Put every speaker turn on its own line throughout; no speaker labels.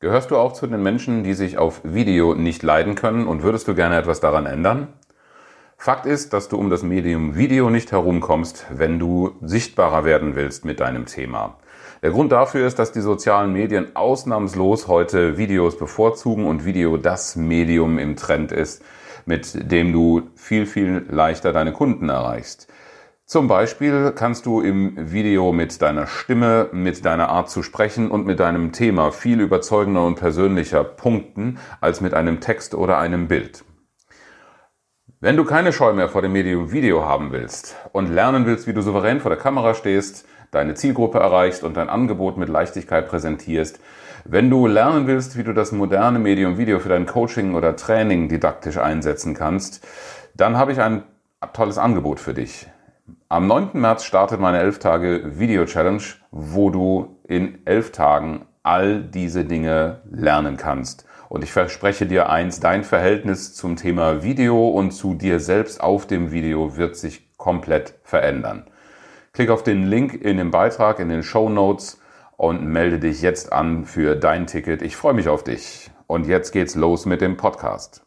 Gehörst du auch zu den Menschen, die sich auf Video nicht leiden können und würdest du gerne etwas daran ändern? Fakt ist, dass du um das Medium Video nicht herumkommst, wenn du sichtbarer werden willst mit deinem Thema. Der Grund dafür ist, dass die sozialen Medien ausnahmslos heute Videos bevorzugen und Video das Medium im Trend ist, mit dem du viel, viel leichter deine Kunden erreichst. Zum Beispiel kannst du im Video mit deiner Stimme, mit deiner Art zu sprechen und mit deinem Thema viel überzeugender und persönlicher punkten als mit einem Text oder einem Bild. Wenn du keine Scheu mehr vor dem Medium Video haben willst und lernen willst, wie du souverän vor der Kamera stehst, deine Zielgruppe erreichst und dein Angebot mit Leichtigkeit präsentierst, wenn du lernen willst, wie du das moderne Medium Video für dein Coaching oder Training didaktisch einsetzen kannst, dann habe ich ein tolles Angebot für dich. Am 9. März startet meine 11 Tage Video Challenge, wo du in 11 Tagen all diese Dinge lernen kannst. Und ich verspreche dir eins, dein Verhältnis zum Thema Video und zu dir selbst auf dem Video wird sich komplett verändern. Klick auf den Link in dem Beitrag, in den Show Notes und melde dich jetzt an für dein Ticket. Ich freue mich auf dich. Und jetzt geht's los mit dem Podcast.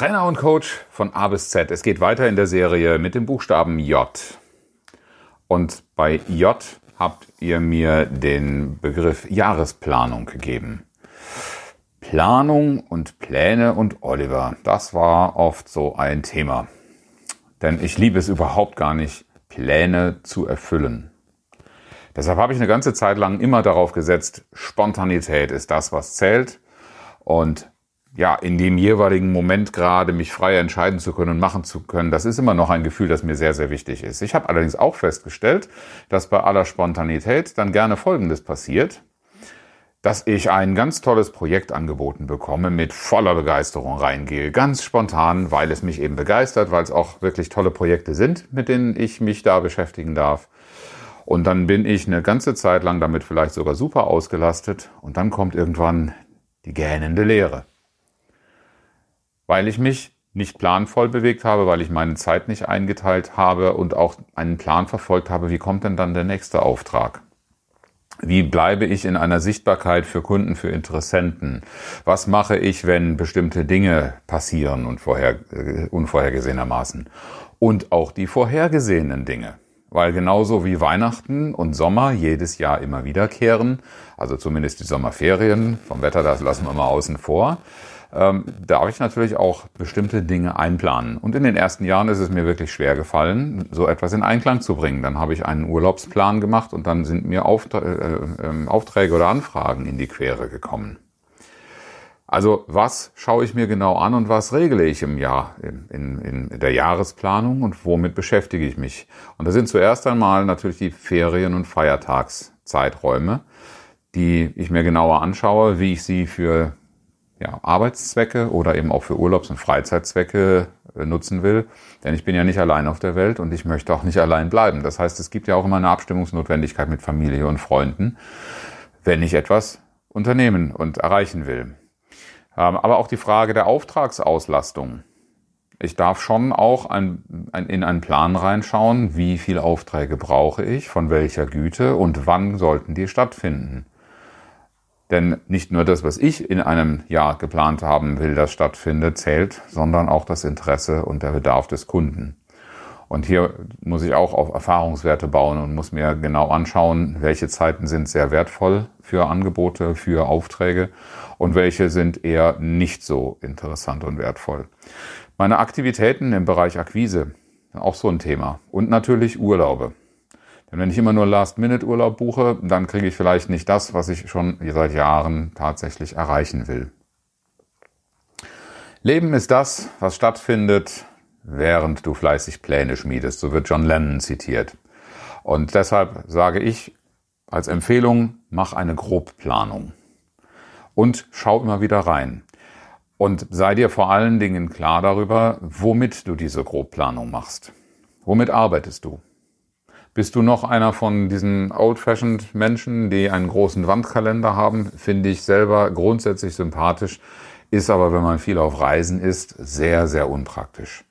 Trainer und Coach von A bis Z. Es geht weiter in der Serie mit dem Buchstaben J. Und bei J habt ihr mir den Begriff Jahresplanung gegeben. Planung und Pläne und Oliver, das war oft so ein Thema. Denn ich liebe es überhaupt gar nicht, Pläne zu erfüllen. Deshalb habe ich eine ganze Zeit lang immer darauf gesetzt, Spontanität ist das, was zählt. Und ja, in dem jeweiligen Moment gerade mich frei entscheiden zu können und machen zu können, das ist immer noch ein Gefühl, das mir sehr, sehr wichtig ist. Ich habe allerdings auch festgestellt, dass bei aller Spontanität dann gerne Folgendes passiert, dass ich ein ganz tolles Projekt angeboten bekomme, mit voller Begeisterung reingehe, ganz spontan, weil es mich eben begeistert, weil es auch wirklich tolle Projekte sind, mit denen ich mich da beschäftigen darf. Und dann bin ich eine ganze Zeit lang damit vielleicht sogar super ausgelastet und dann kommt irgendwann die gähnende Leere weil ich mich nicht planvoll bewegt habe, weil ich meine Zeit nicht eingeteilt habe und auch einen Plan verfolgt habe, wie kommt denn dann der nächste Auftrag? Wie bleibe ich in einer Sichtbarkeit für Kunden, für Interessenten? Was mache ich, wenn bestimmte Dinge passieren und vorher, äh, unvorhergesehenermaßen? Und auch die vorhergesehenen Dinge. Weil genauso wie Weihnachten und Sommer jedes Jahr immer wiederkehren, also zumindest die Sommerferien, vom Wetter das lassen wir mal außen vor, ähm, darf ich natürlich auch bestimmte Dinge einplanen. Und in den ersten Jahren ist es mir wirklich schwer gefallen, so etwas in Einklang zu bringen. Dann habe ich einen Urlaubsplan gemacht und dann sind mir Auftra äh, äh, Aufträge oder Anfragen in die Quere gekommen. Also was schaue ich mir genau an und was regle ich im Jahr, in, in, in der Jahresplanung und womit beschäftige ich mich? Und das sind zuerst einmal natürlich die Ferien- und Feiertagszeiträume, die ich mir genauer anschaue, wie ich sie für ja, Arbeitszwecke oder eben auch für Urlaubs- und Freizeitzwecke äh, nutzen will. Denn ich bin ja nicht allein auf der Welt und ich möchte auch nicht allein bleiben. Das heißt, es gibt ja auch immer eine Abstimmungsnotwendigkeit mit Familie und Freunden, wenn ich etwas unternehmen und erreichen will. Ähm, aber auch die Frage der Auftragsauslastung. Ich darf schon auch ein, ein, in einen Plan reinschauen, wie viele Aufträge brauche ich, von welcher Güte und wann sollten die stattfinden. Denn nicht nur das, was ich in einem Jahr geplant haben will, das stattfindet, zählt, sondern auch das Interesse und der Bedarf des Kunden. Und hier muss ich auch auf Erfahrungswerte bauen und muss mir genau anschauen, welche Zeiten sind sehr wertvoll für Angebote, für Aufträge und welche sind eher nicht so interessant und wertvoll. Meine Aktivitäten im Bereich Akquise, auch so ein Thema. Und natürlich Urlaube. Denn wenn ich immer nur Last-Minute-Urlaub buche, dann kriege ich vielleicht nicht das, was ich schon seit Jahren tatsächlich erreichen will. Leben ist das, was stattfindet, während du fleißig Pläne schmiedest. So wird John Lennon zitiert. Und deshalb sage ich als Empfehlung, mach eine Grobplanung. Und schau immer wieder rein. Und sei dir vor allen Dingen klar darüber, womit du diese Grobplanung machst. Womit arbeitest du? Bist du noch einer von diesen old-fashioned Menschen, die einen großen Wandkalender haben? Finde ich selber grundsätzlich sympathisch, ist aber, wenn man viel auf Reisen ist, sehr, sehr unpraktisch.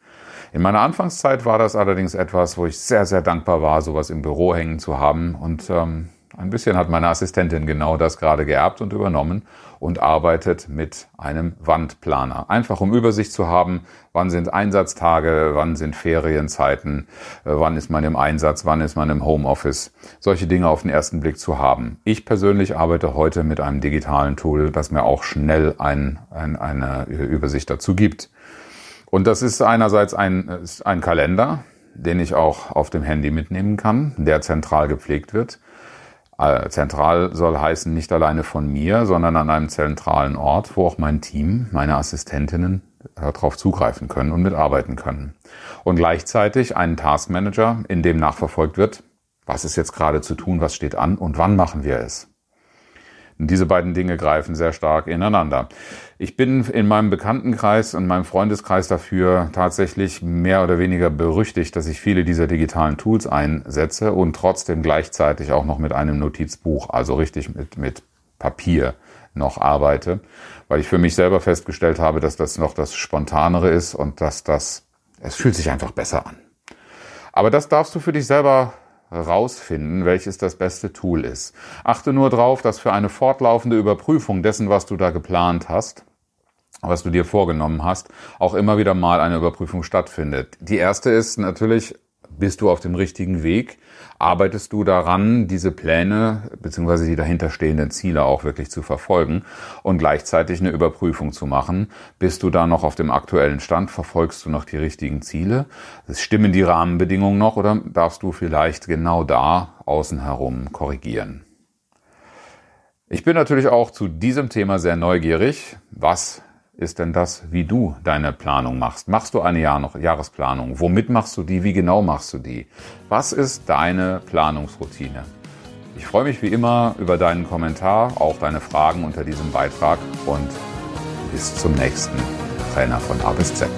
In meiner Anfangszeit war das allerdings etwas, wo ich sehr, sehr dankbar war, sowas im Büro hängen zu haben. Und ähm, ein bisschen hat meine Assistentin genau das gerade geerbt und übernommen und arbeitet mit einem Wandplaner. Einfach um Übersicht zu haben, wann sind Einsatztage, wann sind Ferienzeiten, äh, wann ist man im Einsatz, wann ist man im Homeoffice. Solche Dinge auf den ersten Blick zu haben. Ich persönlich arbeite heute mit einem digitalen Tool, das mir auch schnell ein, ein, eine Übersicht dazu gibt. Und das ist einerseits ein, ein Kalender, den ich auch auf dem Handy mitnehmen kann, der zentral gepflegt wird. Äh, zentral soll heißen nicht alleine von mir, sondern an einem zentralen Ort, wo auch mein Team, meine Assistentinnen darauf zugreifen können und mitarbeiten können. Und gleichzeitig einen Taskmanager, in dem nachverfolgt wird, was ist jetzt gerade zu tun, was steht an und wann machen wir es. Und diese beiden Dinge greifen sehr stark ineinander. Ich bin in meinem Bekanntenkreis und meinem Freundeskreis dafür tatsächlich mehr oder weniger berüchtigt, dass ich viele dieser digitalen Tools einsetze und trotzdem gleichzeitig auch noch mit einem Notizbuch, also richtig mit, mit Papier noch arbeite, weil ich für mich selber festgestellt habe, dass das noch das Spontanere ist und dass das, es fühlt sich einfach besser an. Aber das darfst du für dich selber rausfinden, welches das beste Tool ist. Achte nur darauf, dass für eine fortlaufende Überprüfung dessen, was du da geplant hast, was du dir vorgenommen hast, auch immer wieder mal eine Überprüfung stattfindet. Die erste ist natürlich, bist du auf dem richtigen Weg? Arbeitest du daran, diese Pläne bzw. die dahinterstehenden Ziele auch wirklich zu verfolgen und gleichzeitig eine Überprüfung zu machen? Bist du da noch auf dem aktuellen Stand? Verfolgst du noch die richtigen Ziele? Stimmen die Rahmenbedingungen noch oder darfst du vielleicht genau da außen herum korrigieren? Ich bin natürlich auch zu diesem Thema sehr neugierig. Was ist denn das, wie du deine Planung machst? Machst du eine Jahr Jahresplanung? Womit machst du die? Wie genau machst du die? Was ist deine Planungsroutine? Ich freue mich wie immer über deinen Kommentar, auch deine Fragen unter diesem Beitrag und bis zum nächsten Trainer von A bis Z.